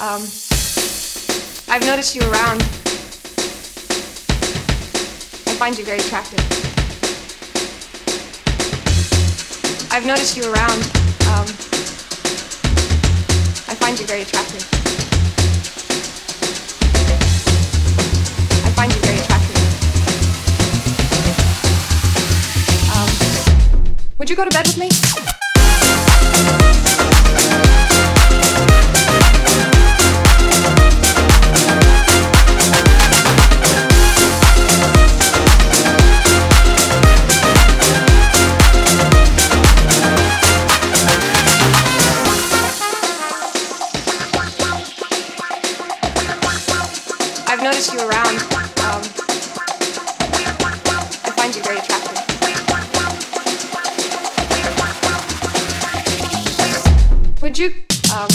Um, I've noticed you around. I find you very attractive. I've noticed you around. Um, I find you very attractive. I find you very attractive. Um, would you go to bed with me? You around. Um, I find you very attractive. Would you? Um,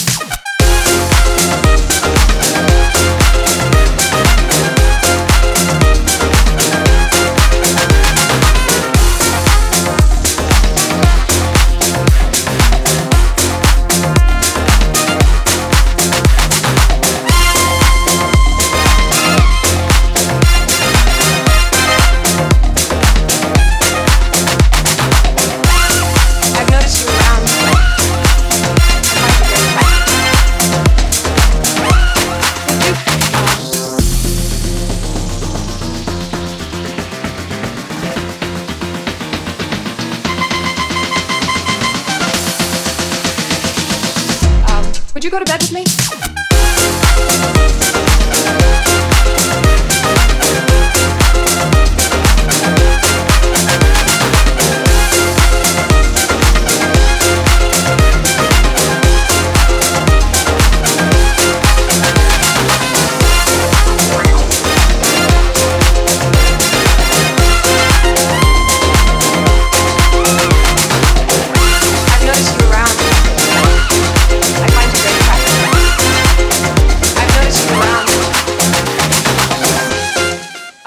would you go to bed with me?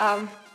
пока!